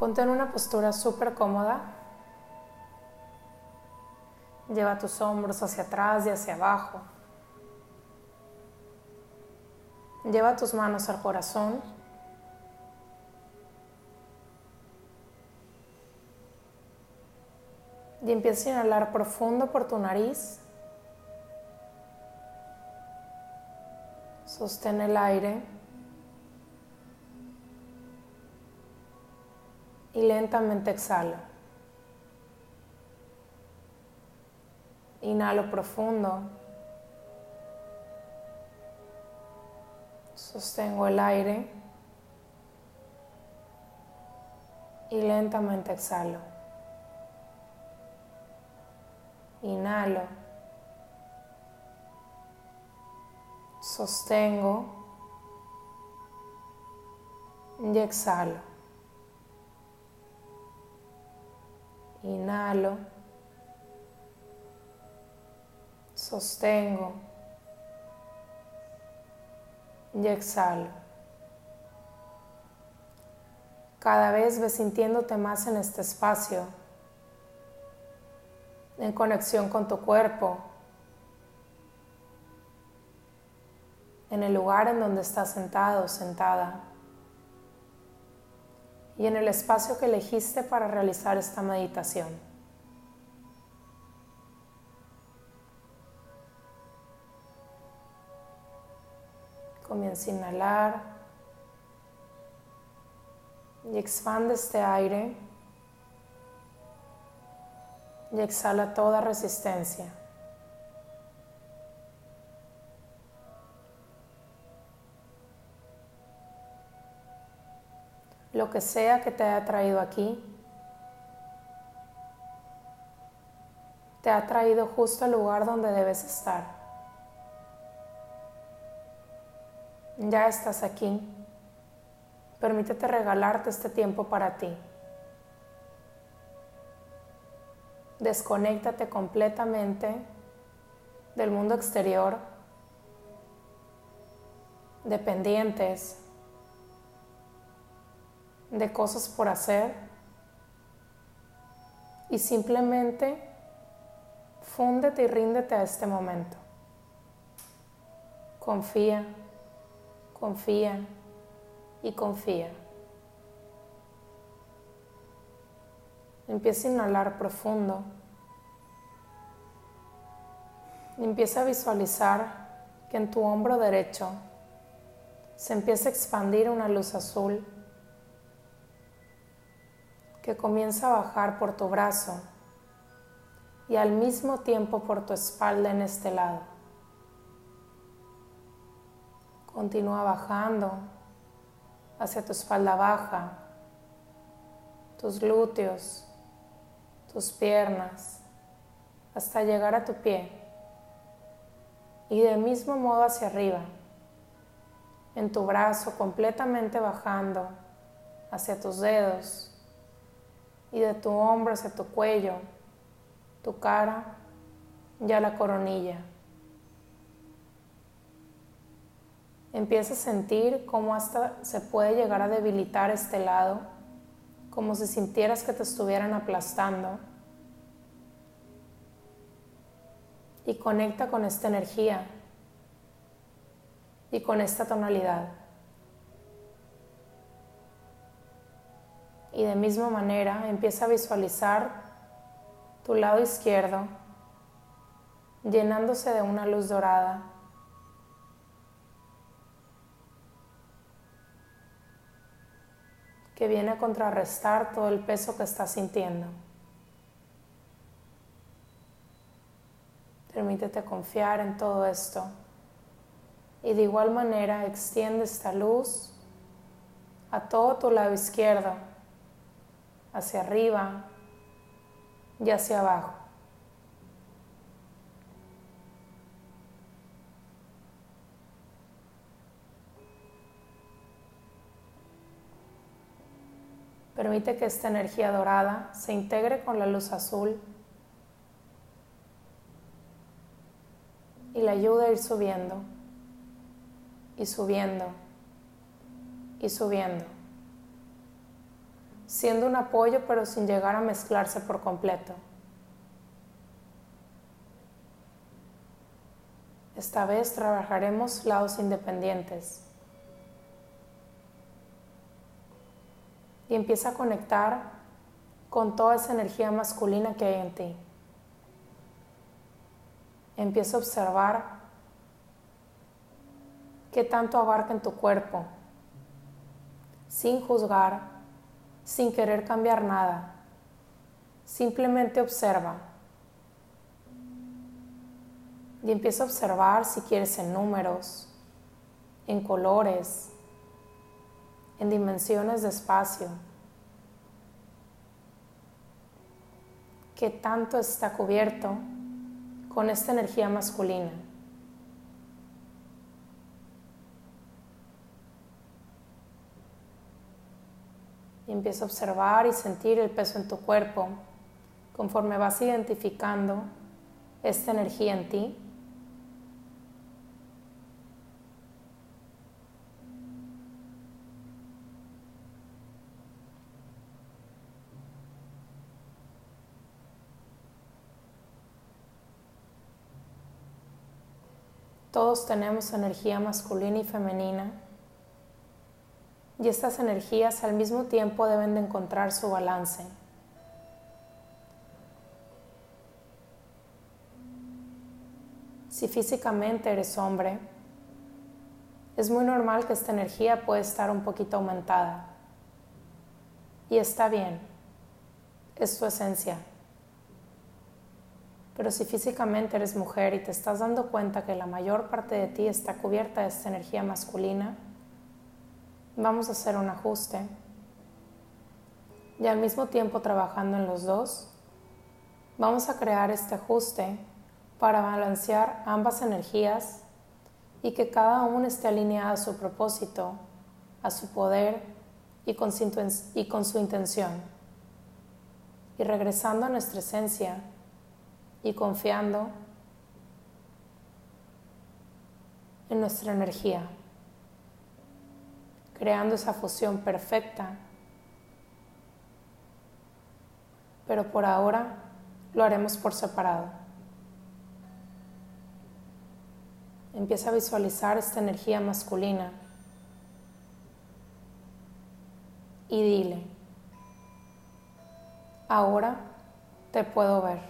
Ponte en una postura súper cómoda. Lleva tus hombros hacia atrás y hacia abajo. Lleva tus manos al corazón. Y empieza a inhalar profundo por tu nariz. Sostén el aire. Y lentamente exhala. Inhalo profundo. Sostengo el aire. Y lentamente exhalo. Inhalo. Sostengo. Y exhalo. Inhalo. Sostengo. Y exhalo. Cada vez ves sintiéndote más en este espacio, en conexión con tu cuerpo, en el lugar en donde estás sentado sentada y en el espacio que elegiste para realizar esta meditación. Comienza a inhalar y expande este aire y exhala toda resistencia. Que sea que te haya traído aquí, te ha traído justo al lugar donde debes estar. Ya estás aquí. Permítete regalarte este tiempo para ti. Desconéctate completamente del mundo exterior, de pendientes, de cosas por hacer y simplemente fúndete y ríndete a este momento. Confía, confía y confía. Empieza a inhalar profundo. Empieza a visualizar que en tu hombro derecho se empieza a expandir una luz azul que comienza a bajar por tu brazo y al mismo tiempo por tu espalda en este lado. Continúa bajando hacia tu espalda baja, tus glúteos, tus piernas, hasta llegar a tu pie. Y del mismo modo hacia arriba, en tu brazo completamente bajando hacia tus dedos y de tu hombro hacia tu cuello, tu cara y a la coronilla. Empieza a sentir cómo hasta se puede llegar a debilitar este lado, como si sintieras que te estuvieran aplastando. Y conecta con esta energía y con esta tonalidad. Y de misma manera empieza a visualizar tu lado izquierdo llenándose de una luz dorada. Que viene a contrarrestar todo el peso que estás sintiendo. Permítete confiar en todo esto. Y de igual manera extiende esta luz a todo tu lado izquierdo, hacia arriba y hacia abajo. Permite que esta energía dorada se integre con la luz azul y le ayude a ir subiendo y subiendo y subiendo. Siendo un apoyo pero sin llegar a mezclarse por completo. Esta vez trabajaremos lados independientes. Y empieza a conectar con toda esa energía masculina que hay en ti. Empieza a observar qué tanto abarca en tu cuerpo, sin juzgar, sin querer cambiar nada. Simplemente observa. Y empieza a observar si quieres en números, en colores, en dimensiones de espacio. ¿Qué tanto está cubierto con esta energía masculina? Empieza a observar y sentir el peso en tu cuerpo conforme vas identificando esta energía en ti. Todos tenemos energía masculina y femenina y estas energías al mismo tiempo deben de encontrar su balance. Si físicamente eres hombre, es muy normal que esta energía pueda estar un poquito aumentada. Y está bien, es tu esencia. Pero si físicamente eres mujer y te estás dando cuenta que la mayor parte de ti está cubierta de esta energía masculina, vamos a hacer un ajuste. Y al mismo tiempo trabajando en los dos, vamos a crear este ajuste para balancear ambas energías y que cada uno esté alineado a su propósito, a su poder y con y con su intención. Y regresando a nuestra esencia y confiando en nuestra energía creando esa fusión perfecta. Pero por ahora lo haremos por separado. Empieza a visualizar esta energía masculina y dile, ahora te puedo ver.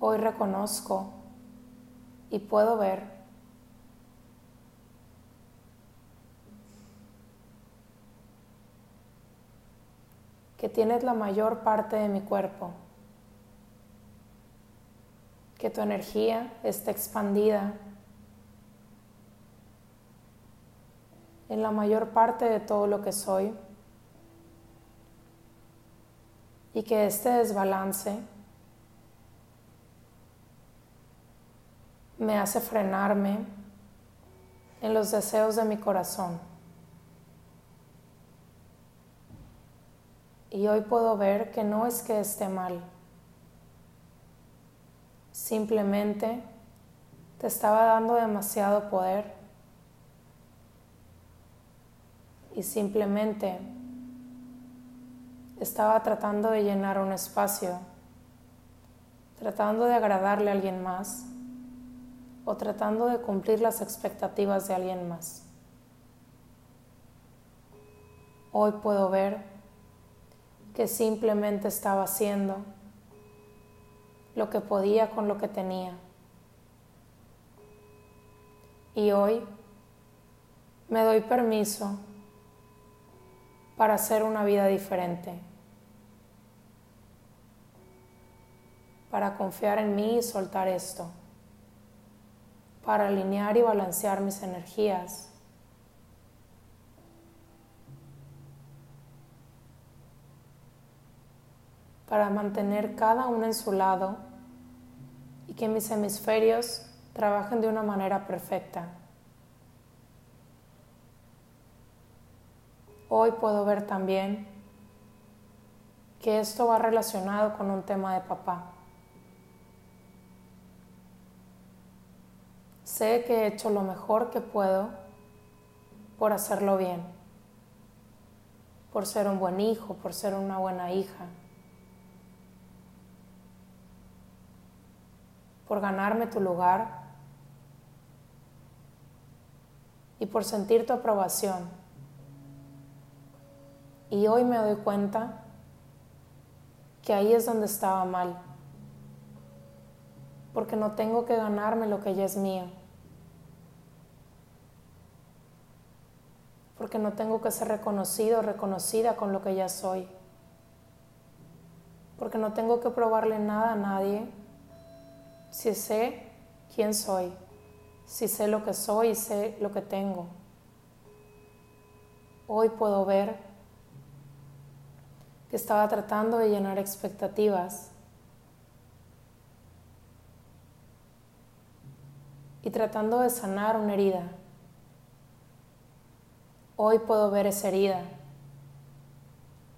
Hoy reconozco y puedo ver que tienes la mayor parte de mi cuerpo, que tu energía está expandida en la mayor parte de todo lo que soy y que este desbalance me hace frenarme en los deseos de mi corazón. Y hoy puedo ver que no es que esté mal, simplemente te estaba dando demasiado poder. Y simplemente estaba tratando de llenar un espacio, tratando de agradarle a alguien más o tratando de cumplir las expectativas de alguien más. Hoy puedo ver que simplemente estaba haciendo lo que podía con lo que tenía. Y hoy me doy permiso para hacer una vida diferente, para confiar en mí y soltar esto para alinear y balancear mis energías. Para mantener cada uno en su lado y que mis hemisferios trabajen de una manera perfecta. Hoy puedo ver también que esto va relacionado con un tema de papá. Sé que he hecho lo mejor que puedo por hacerlo bien, por ser un buen hijo, por ser una buena hija, por ganarme tu lugar y por sentir tu aprobación. Y hoy me doy cuenta que ahí es donde estaba mal, porque no tengo que ganarme lo que ya es mío, porque no tengo que ser reconocido o reconocida con lo que ya soy, porque no tengo que probarle nada a nadie si sé quién soy, si sé lo que soy y sé lo que tengo. Hoy puedo ver que estaba tratando de llenar expectativas y tratando de sanar una herida. Hoy puedo ver esa herida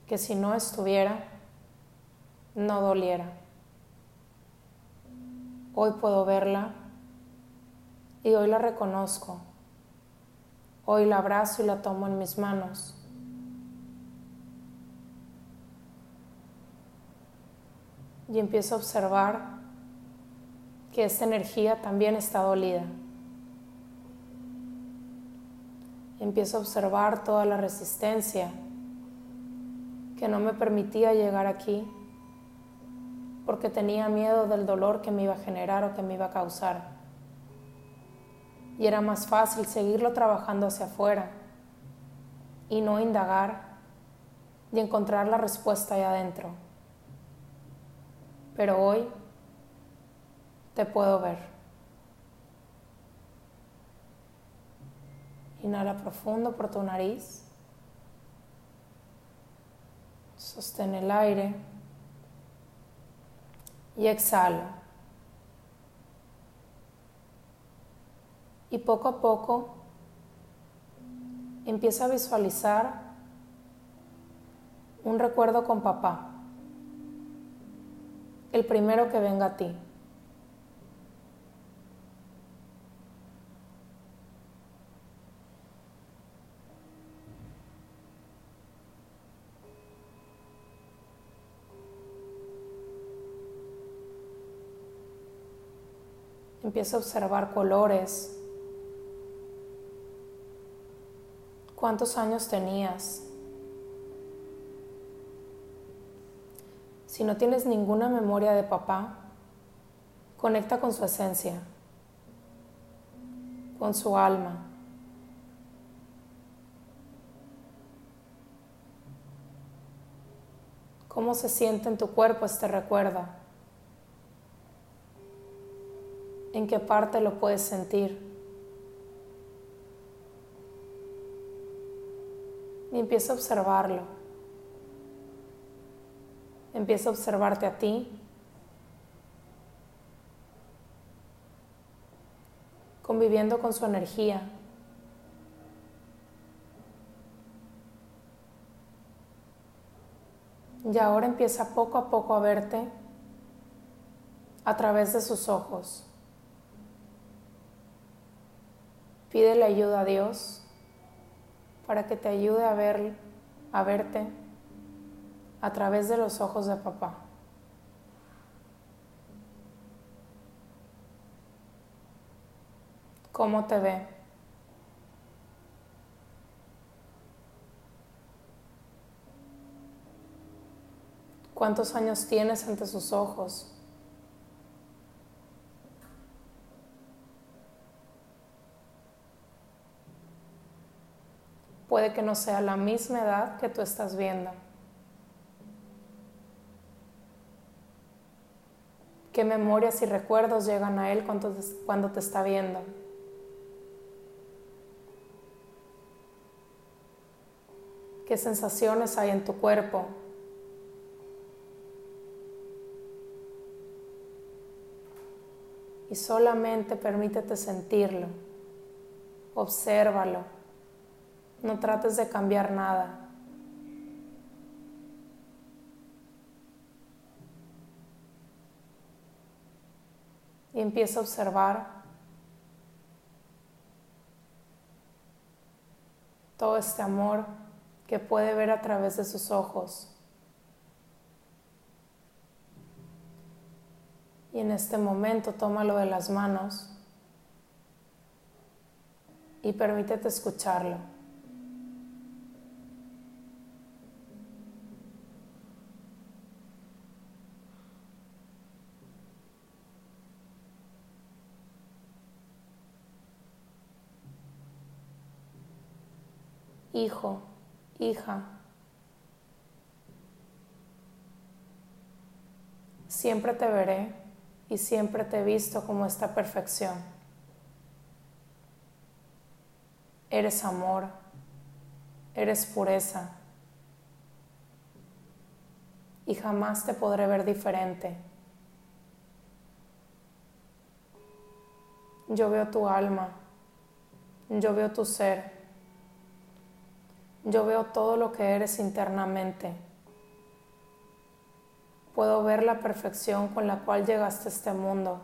que si no estuviera, no doliera. Hoy puedo verla y hoy la reconozco. Hoy la abrazo y la tomo en mis manos. y empiezo a observar que esta energía también está dolida. Empiezo a observar toda la resistencia que no me permitía llegar aquí porque tenía miedo del dolor que me iba a generar o que me iba a causar. Y era más fácil seguirlo trabajando hacia afuera y no indagar y encontrar la respuesta ahí adentro pero hoy te puedo ver. Inhala profundo por tu nariz. Sostén el aire y exhala. Y poco a poco empieza a visualizar un recuerdo con papá el primero que venga a ti. Empieza a observar colores. ¿Cuántos años tenías? Si no tienes ninguna memoria de papá, conecta con su esencia, con su alma. ¿Cómo se siente en tu cuerpo este recuerdo? ¿En qué parte lo puedes sentir? Y empieza a observarlo. Empieza a observarte a ti. Conviviendo con su energía. Y ahora empieza poco a poco a verte a través de sus ojos. Pídele ayuda a Dios para que te ayude a ver a verte a través de los ojos de papá. ¿Cómo te ve? ¿Cuántos años tienes ante sus ojos? Puede que no sea la misma edad que tú estás viendo. ¿Qué memorias y recuerdos llegan a Él cuando te, está viendo? ¿Qué sensaciones hay en tu cuerpo? Y solamente permítete sentirlo, obsérvalo, no trates de cambiar nada. Y empieza a observar todo este amor que puede ver a través de sus ojos. Y en este momento tómalo de las manos y permítete escucharlo. Hijo, hija, siempre te veré y siempre te he visto como esta perfección. Eres amor, eres pureza y jamás te podré ver diferente. Yo veo tu alma, yo veo tu ser, yo veo todo lo que eres internamente. Puedo ver la perfección con la cual llegaste a este mundo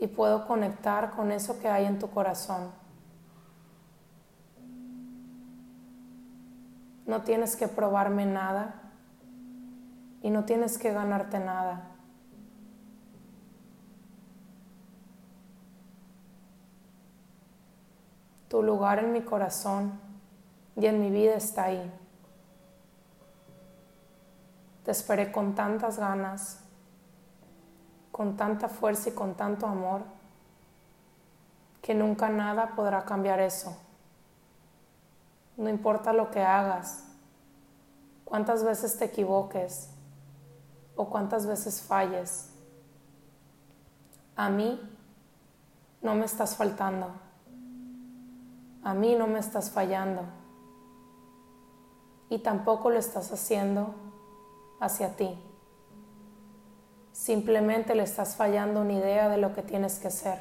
y puedo conectar con eso que hay en tu corazón. No tienes que probarme nada y no tienes que ganarte nada. Tu lugar en mi corazón y en mi vida está ahí. Te esperé con tantas ganas, con tanta fuerza y con tanto amor, que nunca nada podrá cambiar eso. No importa lo que hagas, cuántas veces te equivoques o cuántas veces falles. A mí no me estás faltando. A mí no me estás fallando. Y tampoco lo estás haciendo hacia ti. Simplemente le estás fallando una idea de lo que tienes que ser.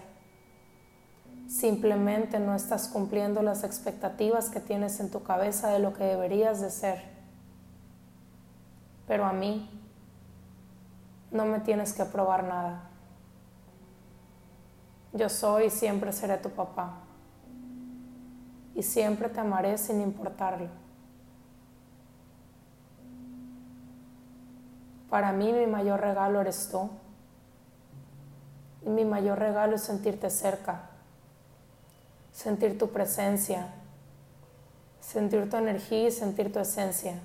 Simplemente no estás cumpliendo las expectativas que tienes en tu cabeza de lo que deberías de ser. Pero a mí no me tienes que probar nada. Yo soy y siempre seré tu papá. Y siempre te amaré sin importarlo. Para mí mi mayor regalo eres tú. Y mi mayor regalo es sentirte cerca, sentir tu presencia, sentir tu energía y sentir tu esencia.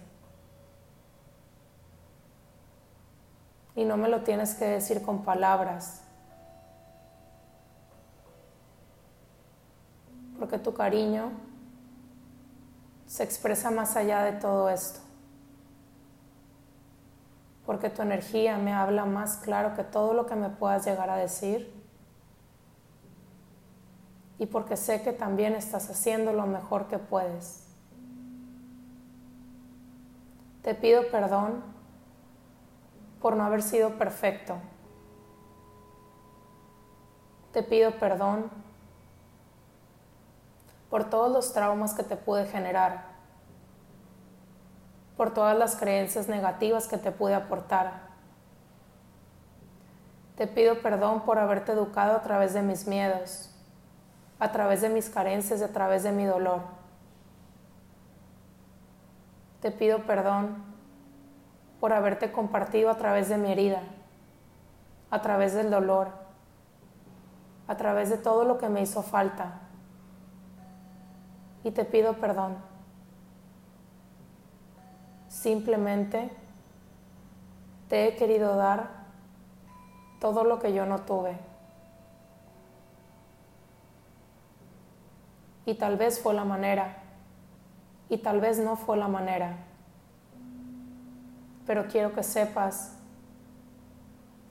Y no me lo tienes que decir con palabras, porque tu cariño se expresa más allá de todo esto porque tu energía me habla más claro que todo lo que me puedas llegar a decir y porque sé que también estás haciendo lo mejor que puedes. Te pido perdón por no haber sido perfecto. Te pido perdón por todos los traumas que te pude generar por todas las creencias negativas que te pude aportar. Te pido perdón por haberte educado a través de mis miedos, a través de mis carencias y a través de mi dolor. Te pido perdón por haberte compartido a través de mi herida, a través del dolor, a través de todo lo que me hizo falta. Y te pido perdón Simplemente te he querido dar todo lo que yo no tuve. Y tal vez fue la manera, y tal vez no fue la manera. Pero quiero que sepas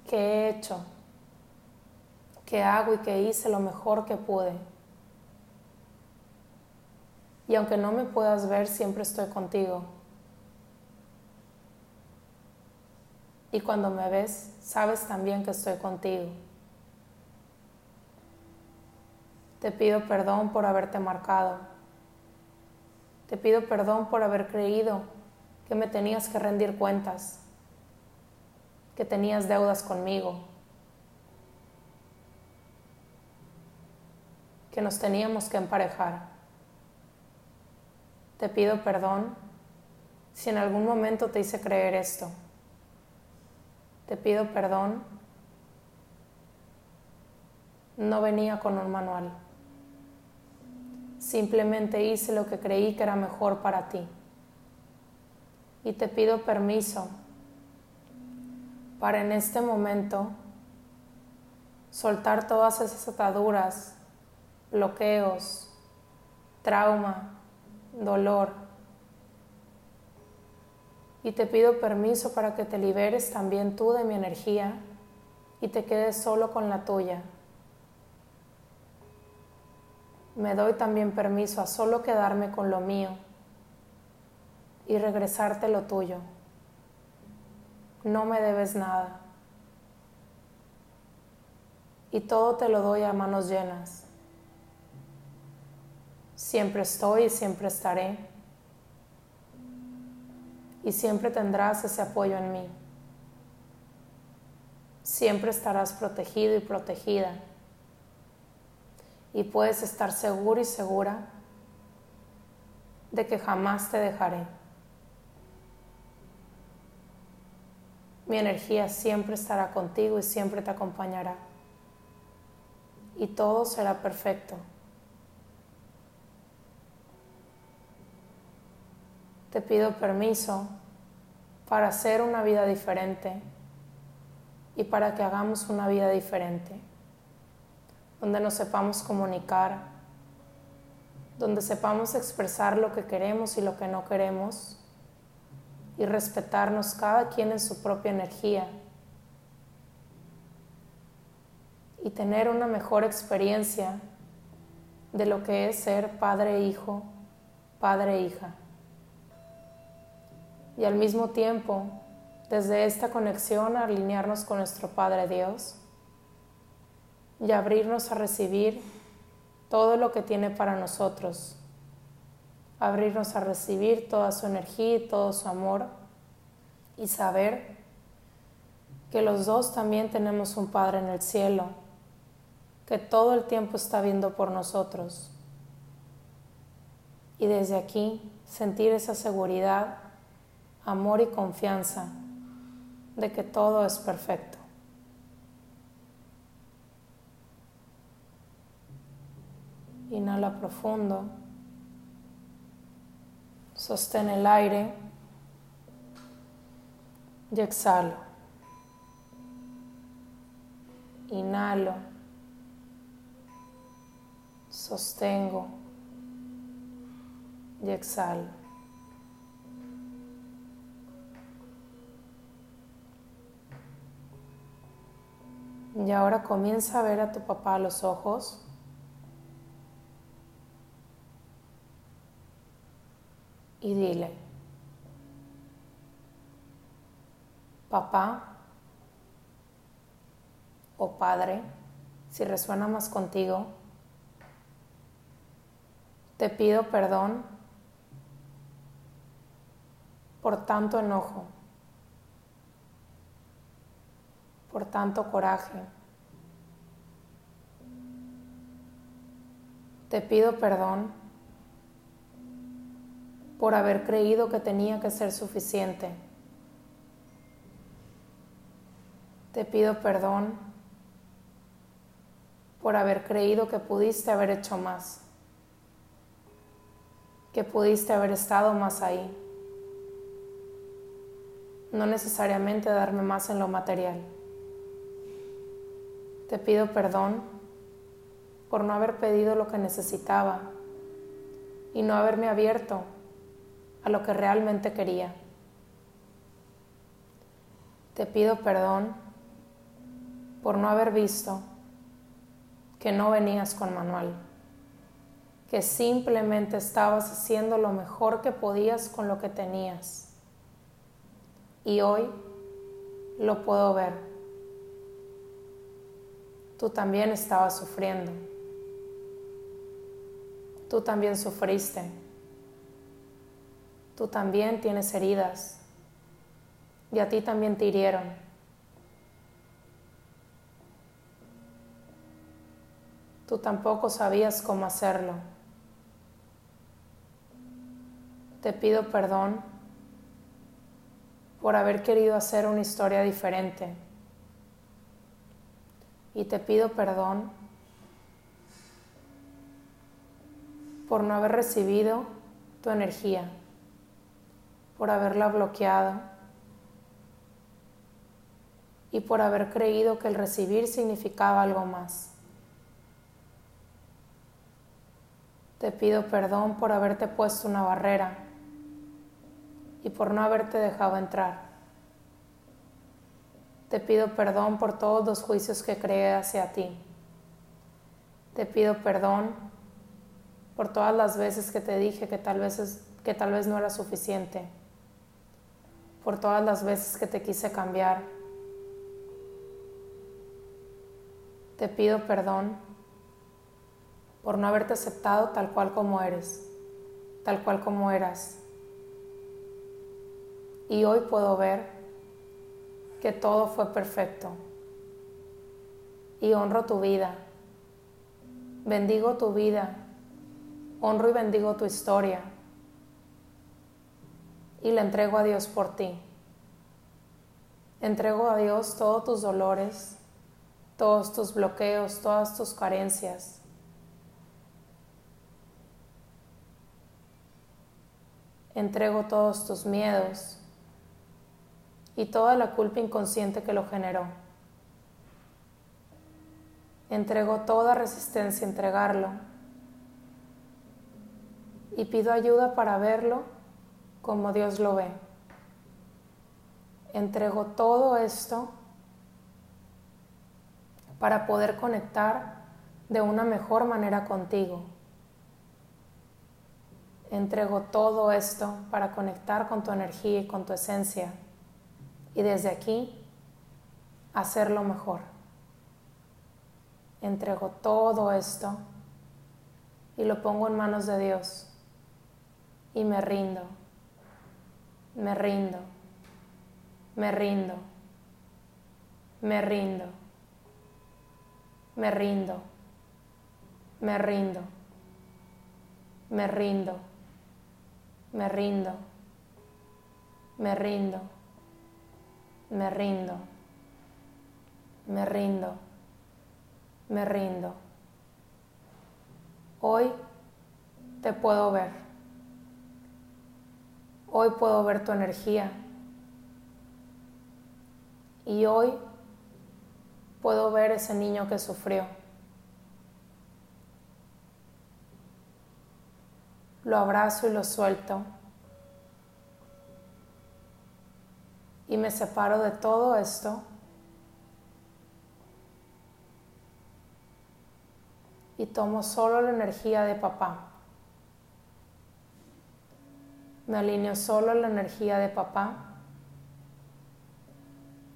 que he hecho, que hago y que hice lo mejor que pude. Y aunque no me puedas ver, siempre estoy contigo. Y cuando me ves, sabes también que estoy contigo. Te pido perdón por haberte marcado. Te pido perdón por haber creído que me tenías que rendir cuentas, que tenías deudas conmigo, que nos teníamos que emparejar. te pido perdón si en algún momento te hice creer esto. Te pido perdón. No venía con un manual. Simplemente hice lo que creí que era mejor para ti. Y te pido permiso para en este momento soltar todas esas ataduras, bloqueos, trauma, dolor. Y te pido permiso para que te liberes también tú de mi energía y te quedes solo con la tuya. Me doy también permiso a solo quedarme con lo mío y regresarte lo tuyo. No me debes nada. Y todo te lo doy a manos llenas. Siempre estoy y siempre estaré. Y siempre tendrás ese apoyo en mí. Siempre estarás protegido y protegida. Y puedes estar seguro y segura de que jamás te dejaré. Mi energía siempre estará contigo y siempre te acompañará. Y todo será perfecto. Te pido permiso para hacer una vida diferente y para que hagamos una vida diferente, donde nos sepamos comunicar, donde sepamos expresar lo que queremos y lo que no queremos y respetarnos cada quien en su propia energía y tener una mejor experiencia de lo que es ser padre hijo, padre e hija. Y al mismo tiempo, desde esta conexión, alinearnos con nuestro Padre Dios y abrirnos a recibir todo lo que tiene para nosotros abrirnos a recibir toda su energía y todo su amor y saber que los dos también tenemos un Padre en el cielo, que todo el tiempo está viendo por nosotros. Y desde aquí sentir esa seguridad, amor y confianza de que todo es perfecto. Inhala profundo. Sostén el aire y exhalo. Inhalo. Sostengo y exhalo. Y ahora comienza a ver a tu papá a los ojos. y dile, papá o padre, si resuena más contigo, te pido perdón por tanto enojo, por tanto coraje. Te pido perdón por haber creído que tenía que ser suficiente. Te pido perdón por haber creído que pudiste haber hecho más, que pudiste haber estado más ahí, no necesariamente darme más en lo material. Te pido perdón por no haber pedido lo que necesitaba y no haberme abierto a lo que realmente quería. Te pido perdón por no haber visto que no venías con manual, que simplemente estabas haciendo lo mejor que podías con lo que tenías. Y hoy lo puedo ver. Tú también estabas sufriendo. Tú también sufriste Tú también tienes heridas y a ti también te hirieron. Tú tampoco sabías cómo hacerlo. Te pido perdón por haber querido hacer una historia diferente. Y te pido perdón por no haber recibido tu energía, por haberla bloqueado y por haber creído que el recibir significaba algo más. Te pido perdón por haberte puesto una barrera y por no haberte dejado entrar. Te pido perdón por todos los juicios que creé hacia ti. Te pido perdón por todas las veces que te dije que tal vez, que tal vez no era suficiente. Por todas las veces que te quise cambiar. Te pido perdón por no haberte aceptado tal cual como eres, tal cual como eras. Y hoy puedo ver que todo fue perfecto. Y honro tu vida. Bendigo tu vida. Honro y bendigo tu historia. Y le entrego a Dios por ti. Entrego a Dios todos tus dolores, todos tus bloqueos, todas tus carencias. Entrego todos tus miedos y toda la culpa inconsciente que lo generó. Entrego toda resistencia a entregarlo y pido ayuda para verlo como Dios lo ve. Entrego todo esto para poder conectar de una mejor manera contigo entrego todo esto para conectar con tu energía y con tu esencia y desde aquí hacerlo mejor. Entrego todo esto y lo pongo en manos de Dios y me rindo, me rindo, me rindo, me rindo, me rindo, me rindo, me rindo me rindo, me rindo, me rindo, me rindo, me rindo. Hoy te puedo ver. Hoy puedo ver tu energía. Y hoy puedo ver ese niño que sufrió. lo abrazo y lo suelto. Y me separo de todo esto. Y tomo solo la energía de papá. Me alineo solo a la energía de papá.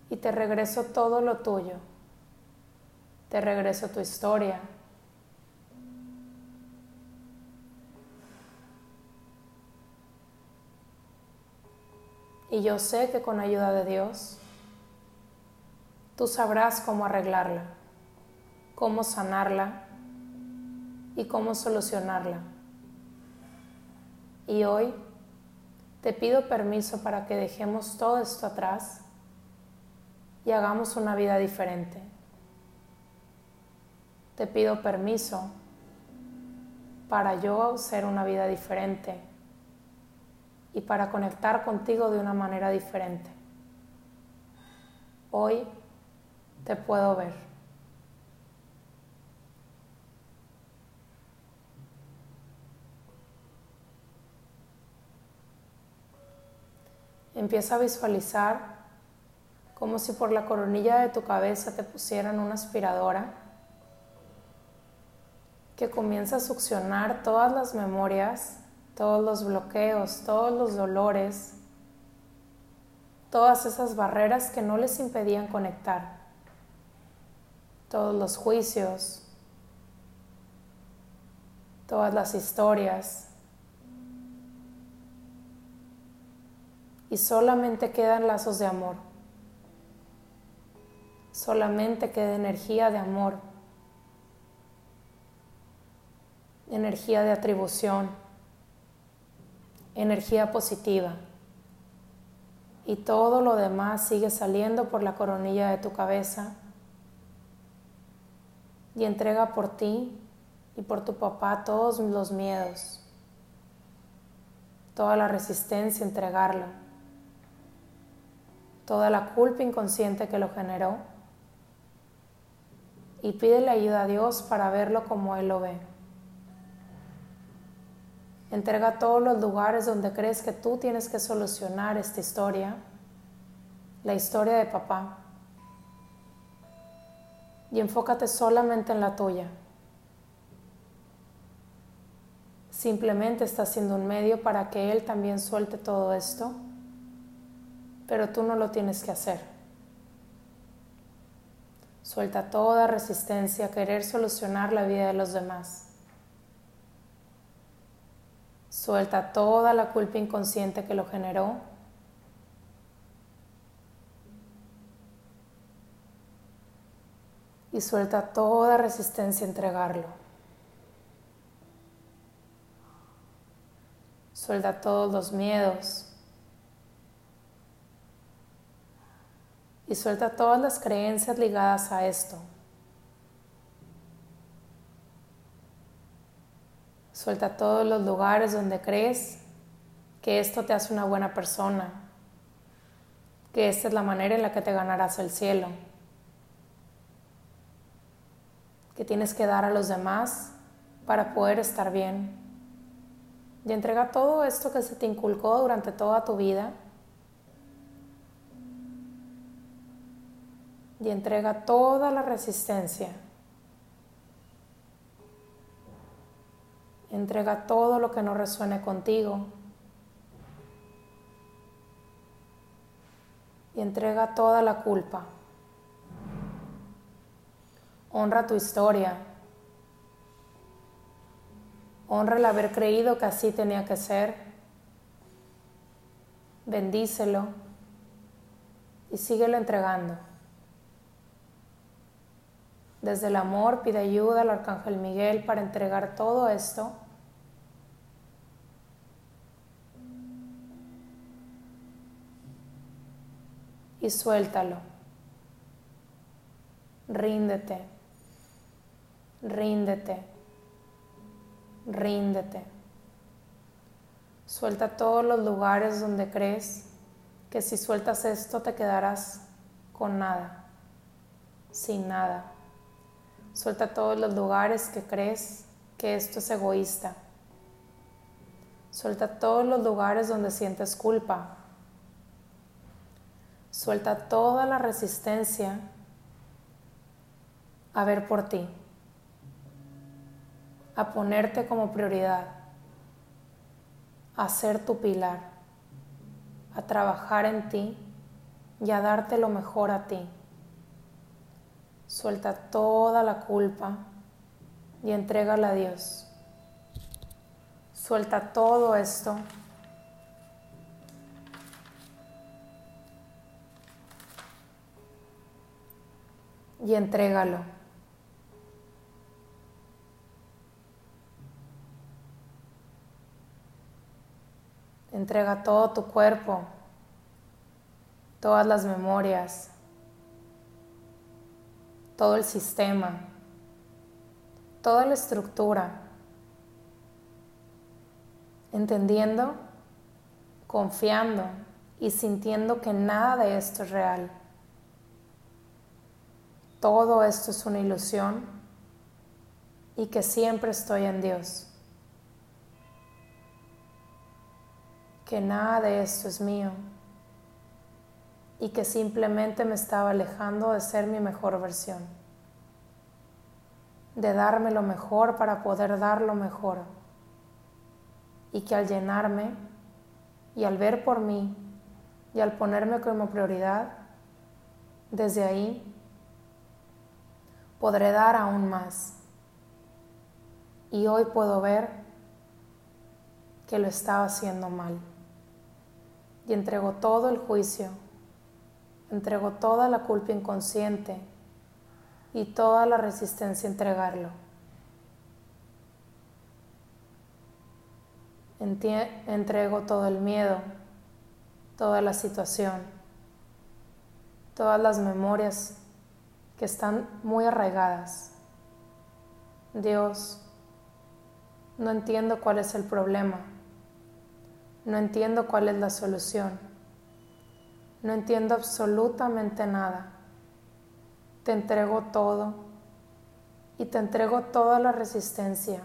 Y te regreso todo lo tuyo. Te regreso tu historia, Y yo sé que con ayuda de Dios, tú sabrás cómo arreglarla, cómo sanarla y cómo solucionarla. Y hoy te pido permiso para que dejemos todo esto atrás y hagamos una vida diferente. Te pido permiso para yo ser una vida diferente y para conectar contigo de una manera diferente. Hoy te puedo ver. Empieza a visualizar como si por la coronilla de tu cabeza te pusieran una aspiradora que comienza a succionar todas las memorias todos los bloqueos, todos los dolores, todas esas barreras que no les impedían conectar, todos los juicios, todas las historias. Y solamente quedan lazos de amor. Solamente queda energía de amor, energía de atribución energía positiva y todo lo demás sigue saliendo por la coronilla de tu cabeza y entrega por ti y por tu papá todos los miedos, toda la resistencia, entregarlo, toda la culpa inconsciente que lo generó y pídele ayuda a Dios para verlo como Él lo ve. Entrega todos los lugares donde crees que tú tienes que solucionar esta historia, la historia de papá. Y enfócate solamente en la tuya. Simplemente está siendo un medio para que Él también suelte todo esto, pero tú no lo tienes que hacer. Suelta toda resistencia a querer solucionar la vida de los demás. Suelta toda la culpa inconsciente que lo generó. Y suelta toda resistencia a entregarlo. Suelta todos los miedos. Y suelta todas las creencias ligadas a esto. Suelta todos los lugares donde crees que esto te hace una buena persona, que esta es la manera en la que te ganarás el cielo, que tienes que dar a los demás para poder estar bien. Y entrega todo esto que se te inculcó durante toda tu vida. Y entrega toda la resistencia Entrega todo lo que no resuene contigo. Y entrega toda la culpa. Honra tu historia. Honra el haber creído que así tenía que ser. Bendícelo y síguelo entregando. Desde el amor pide ayuda al Arcángel Miguel para entregar todo esto. Y suéltalo. Ríndete. Ríndete. Ríndete. Suelta todos los lugares donde crees que si sueltas esto te quedarás con nada, sin nada. Suelta todos los lugares que crees que esto es egoísta. Suelta todos los lugares donde sientes culpa. Suelta toda la resistencia a ver por ti, a ponerte como prioridad, a ser tu pilar, a trabajar en ti y a darte lo mejor a ti. Suelta toda la culpa y entrégala a Dios. Suelta todo esto. Y entrégalo. Entrega todo tu cuerpo, todas las memorias, todo el sistema, toda la estructura, entendiendo, confiando y sintiendo que nada de esto es real. Todo esto es una ilusión y que siempre estoy en Dios. Que nada de esto es mío y que simplemente me estaba alejando de ser mi mejor versión, de darme lo mejor para poder dar lo mejor y que al llenarme y al ver por mí y al ponerme como prioridad, desde ahí podré dar aún más. Y hoy puedo ver que lo estaba haciendo mal. Y entrego todo el juicio Entrego toda la culpa inconsciente y toda la resistencia a entregarlo. entrego todo el miedo, toda la situación, todas las memorias que están muy arraigadas. Dios, no entiendo cuál es el problema, no entiendo cuál es la solución, no entiendo absolutamente nada. Te entrego todo y te entrego toda la resistencia.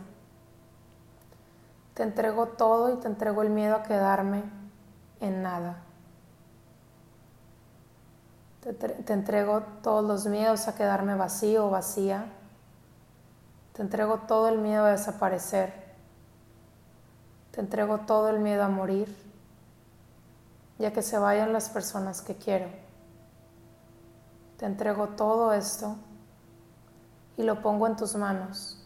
Te entrego todo y te entrego el miedo a quedarme en nada. Te, entrego todos los miedos a quedarme vacío o vacía. Te entrego todo el miedo a desaparecer. Te entrego todo el miedo a morir, ya que se vayan las personas que quiero. Te entrego todo esto y lo pongo en tus manos.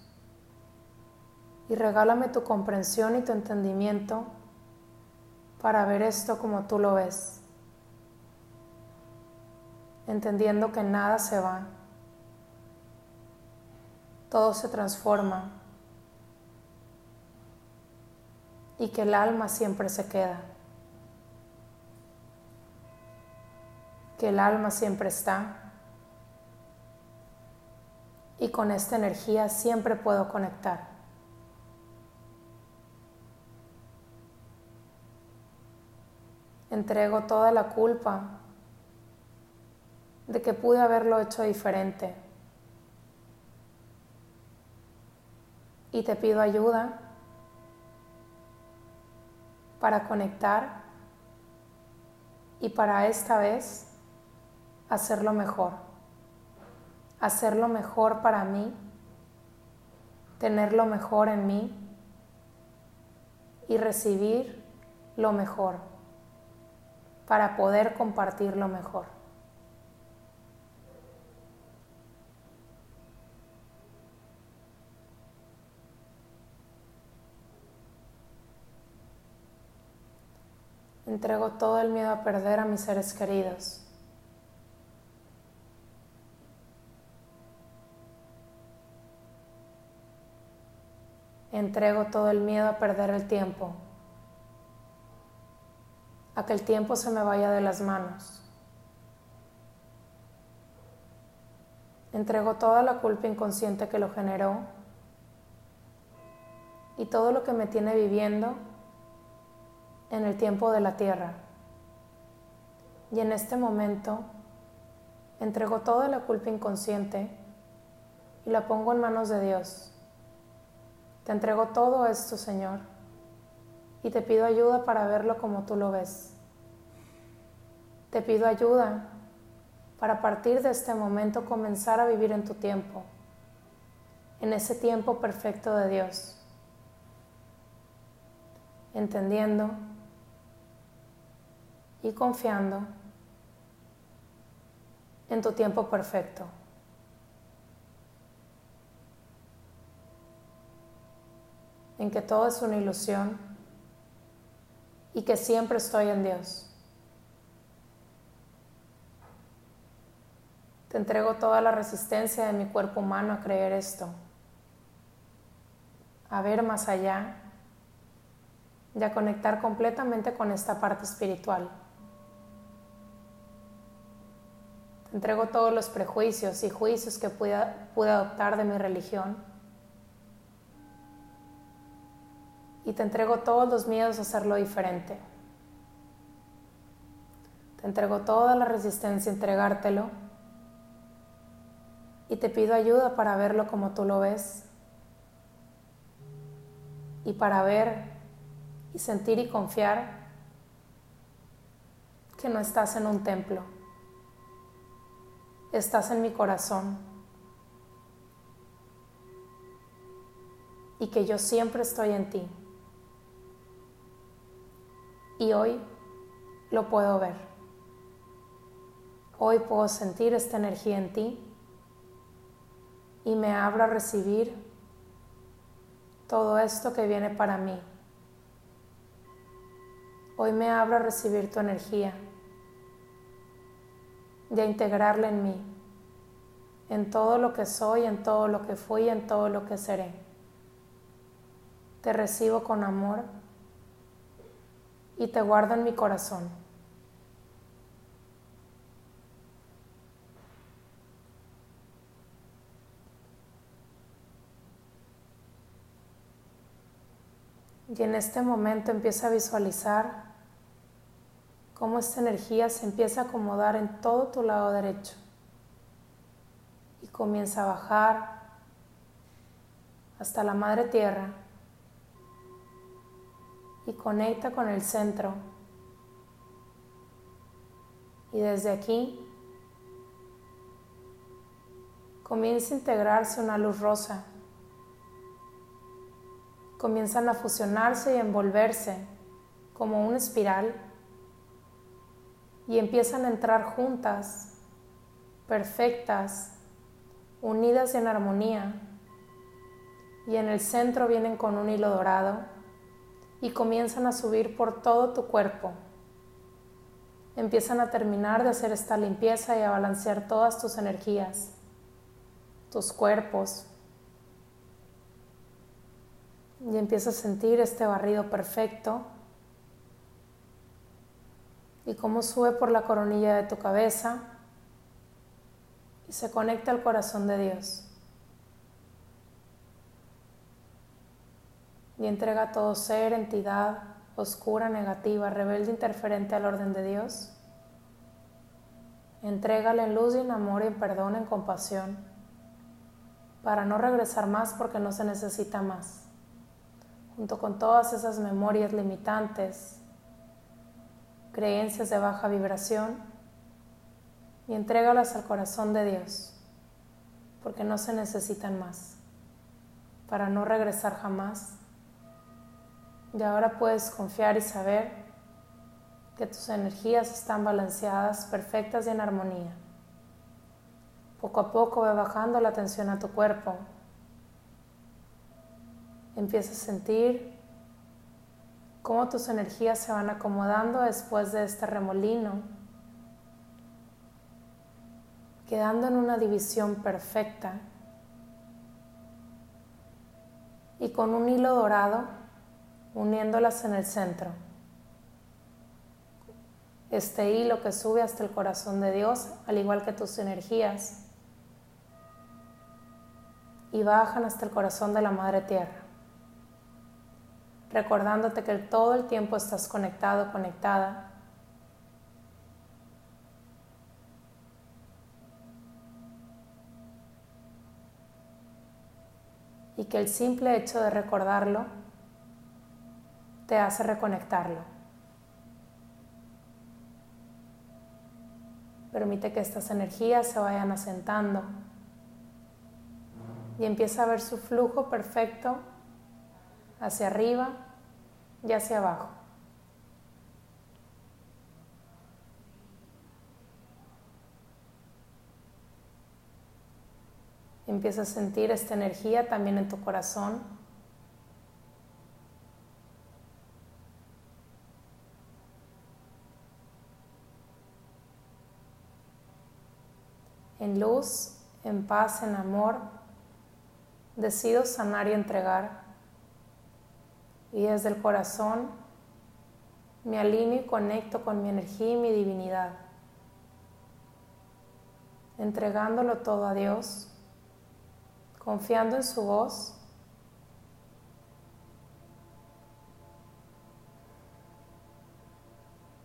Y regálame tu comprensión y tu entendimiento para ver esto como tú lo ves, entendiendo que nada se va, todo se transforma y que el alma siempre se queda, que el alma siempre está y con esta energía siempre puedo conectar. Entrego toda la culpa de que pude haberlo hecho diferente. Y te pido ayuda para conectar y para esta vez hacerlo mejor. Hacerlo mejor para mí, tener lo mejor en mí y recibir lo mejor para poder compartirlo mejor. Entrego todo el miedo a perder a mis seres queridos. Entrego todo el miedo a perder el tiempo a que el tiempo se me vaya de las manos. Entrego toda la culpa inconsciente que lo generó y todo lo que me tiene viviendo en el tiempo de la tierra. Y en este momento entrego toda la culpa inconsciente y la pongo en manos de Dios. Te entrego todo esto, Señor y te pido ayuda para verlo como tú lo ves. Te pido ayuda para a partir de este momento comenzar a vivir en tu tiempo, en ese tiempo perfecto de Dios, entendiendo y confiando en tu tiempo perfecto. En que todo es una ilusión y que siempre estoy en Dios. Te entrego toda la resistencia de mi cuerpo humano a creer esto, a ver más allá y a conectar completamente con esta parte espiritual. Te entrego todos los prejuicios y juicios que pude, pude adoptar de mi religión y te entrego todos los miedos a hacerlo diferente. Te entrego toda la resistencia a entregártelo y te pido ayuda para verlo como tú lo ves y para ver y sentir y confiar que no estás en un templo, estás en mi corazón y que yo siempre estoy en ti y hoy lo puedo ver. Hoy puedo sentir esta energía en ti y me abro a recibir todo esto que viene para mí. Hoy me abro a recibir tu energía y a integrarla en mí, en todo lo que soy, en todo lo que fui, en todo lo que seré. Te recibo con amor y te guardo en mi corazón. Y en este momento empieza a visualizar cómo esta energía se empieza a acomodar en todo tu lado derecho y comienza a bajar hasta la madre tierra y conecta con el centro. Y desde aquí comienza a integrarse una luz rosa. Comienzan a fusionarse y envolverse como una espiral y empiezan a entrar juntas, perfectas, unidas en armonía. Y en el centro vienen con un hilo dorado y comienzan a subir por todo tu cuerpo. Empiezan a terminar de hacer esta limpieza y a balancear todas tus energías, tus cuerpos. Y empiezas a sentir este barrido perfecto y cómo sube por la coronilla de tu cabeza y se conecta al corazón de Dios. Y entrega todo ser, entidad oscura, negativa, rebelde, interferente al orden de Dios. Entrégale en luz y en amor y en perdón, en compasión, para no regresar más porque no se necesita más. Junto con todas esas memorias limitantes, creencias de baja vibración y entrégalas al corazón de Dios, porque no se necesitan más, para no regresar jamás. Y ahora puedes confiar y saber que tus energías están balanceadas, perfectas y en armonía. Poco a poco ve bajando la tensión a tu cuerpo. Empieza a sentir cómo tus energías se van acomodando después de este remolino, quedando en una división perfecta y con un hilo dorado uniéndolas en el centro. Este hilo que sube hasta el corazón de Dios, al igual que tus energías, y bajan hasta el corazón de la Madre Tierra recordándote que todo el tiempo estás conectado, conectada. Y que el simple hecho de recordarlo te hace reconectarlo. Permite que estas energías se vayan asentando y empieza a ver su flujo perfecto hacia arriba y hacia abajo. Empieza a sentir esta energía también en tu corazón. En luz, en paz, en amor, decido sanar y entregar y desde el corazón me alineo y conecto con mi energía y mi divinidad, entregándolo todo a Dios, confiando en su voz.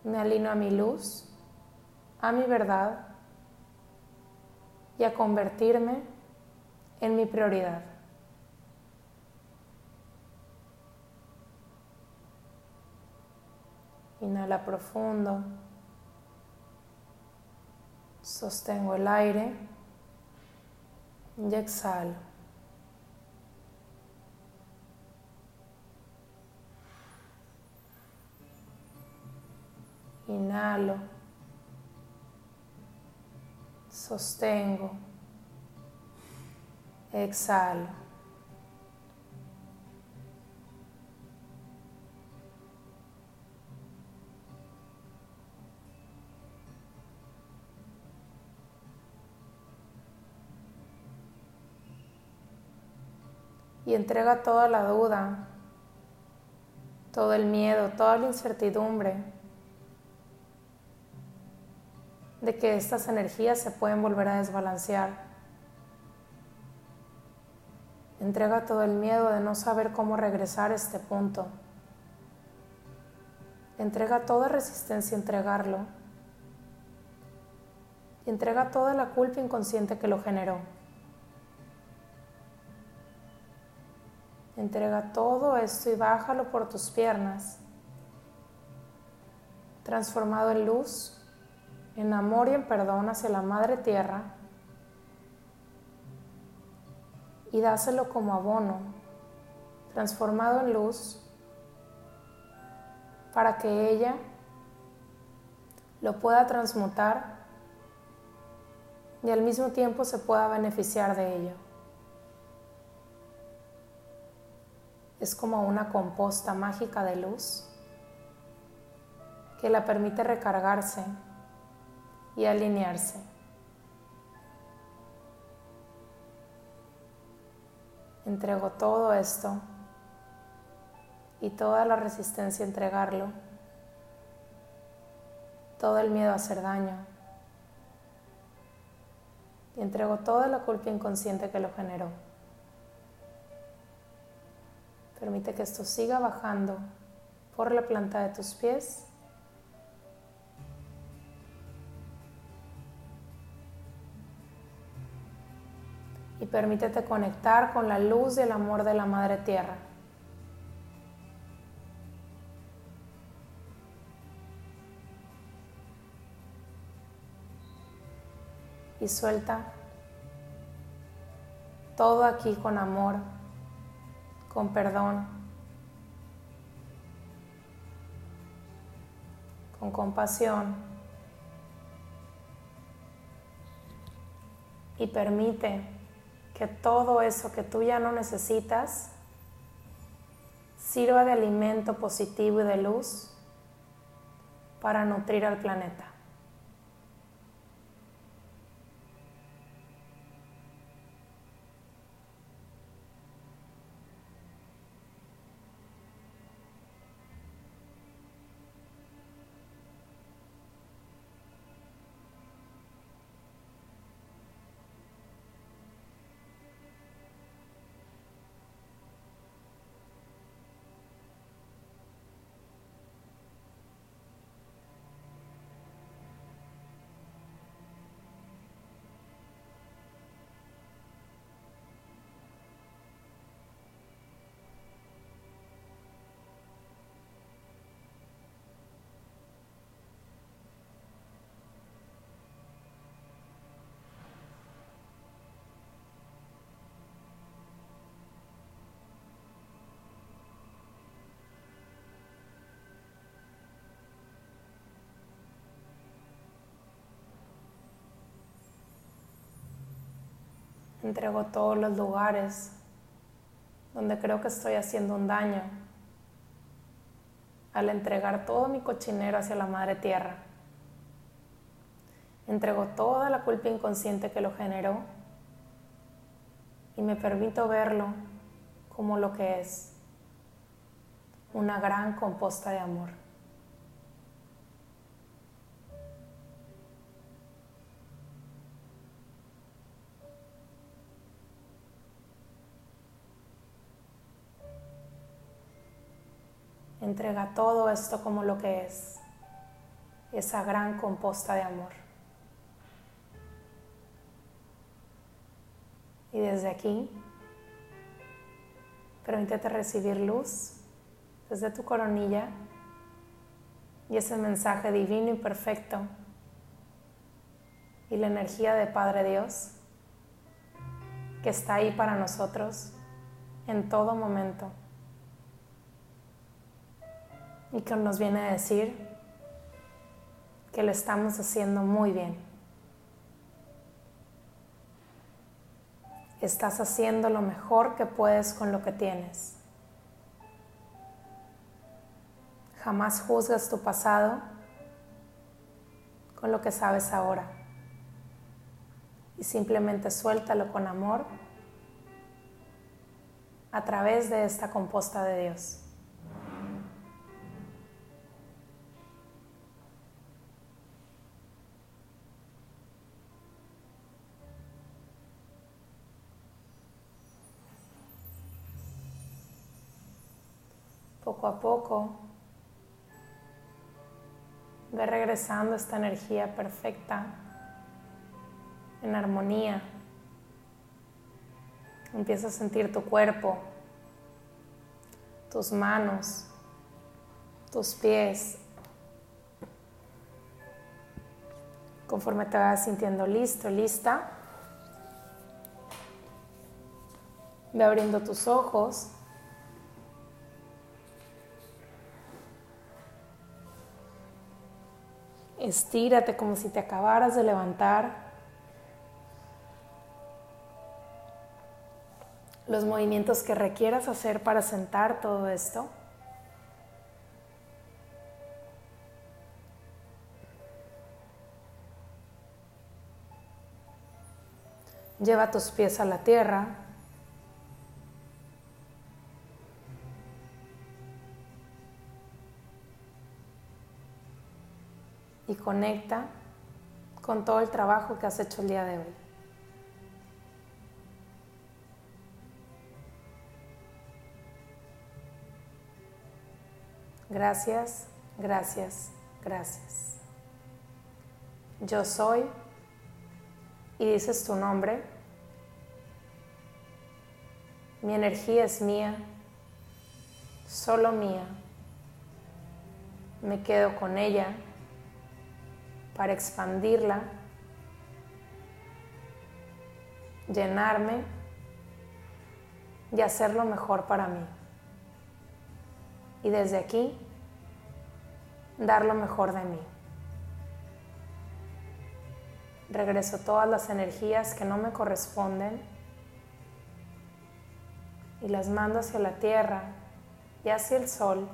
Me alineo a mi luz, a mi verdad a convertirme en mi prioridad. Inhala profundo. Sostengo el aire y exhalo. Inhalo. Sostengo. Exhalo. y entrega toda la duda, todo el miedo, toda la incertidumbre de que estas energías se pueden volver a desbalancear. Entrega todo el miedo de no saber cómo regresar a este punto. Entrega toda resistencia a entregarlo. Y entrega toda la culpa inconsciente que lo generó. Entrega todo esto y bájalo por tus piernas, transformado en luz, en amor y en perdón hacia la Madre Tierra, y dáselo como abono, transformado en luz, para que ella lo pueda transmutar y al mismo tiempo se pueda beneficiar de ello. es como una composta mágica de luz que la permite recargarse y alinearse. Entrego todo esto y toda la resistencia a entregarlo, todo el miedo a hacer daño. Y entrego toda la culpa inconsciente que lo generó. Permite que esto siga bajando por la planta de tus pies. Permítete conectar con la luz del amor de la Madre Tierra. Y suelta todo aquí con amor con perdón, con compasión y permite que todo eso que tú ya no necesitas sirva de alimento positivo y de luz para nutrir al planeta. Entrego todos los lugares donde creo que estoy haciendo un daño al entregar todo mi cochinero hacia la madre tierra. Entrego toda la culpa inconsciente que lo generó y me permito verlo como lo que es, una gran composta de amor. Entrega todo esto como lo que es, esa gran composta de amor. Y desde aquí, permítete recibir luz desde tu coronilla y ese mensaje divino y perfecto y la energía de Padre Dios que está ahí para nosotros en todo momento y que nos viene a decir que lo estamos haciendo muy bien. Estás haciendo lo mejor que puedes con lo que tienes. Jamás juzgas tu pasado con lo que sabes ahora. Y simplemente suéltalo con amor a través de esta composta de Dios. Poco a poco, ve regresando esta energía perfecta, en armonía. Empieza a sentir tu cuerpo, tus manos, tus pies. Conforme te vas sintiendo listo, lista, ve abriendo tus ojos. Estírate como si te acabaras de levantar. Los movimientos que requieras hacer para sentar todo esto. Lleva tus pies a la tierra. Y conecta con todo el trabajo que has hecho el día de hoy. Gracias, gracias, gracias. Yo soy y dices tu nombre. Mi energía es mía, solo mía. Me quedo con ella para expandirla, llenarme y hacerlo mejor para mí. Y desde aquí, dar lo mejor de mí. Regreso todas las energías que no me corresponden y las mando hacia la tierra y hacia el sol,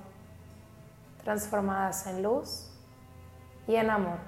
transformadas en luz y en amor.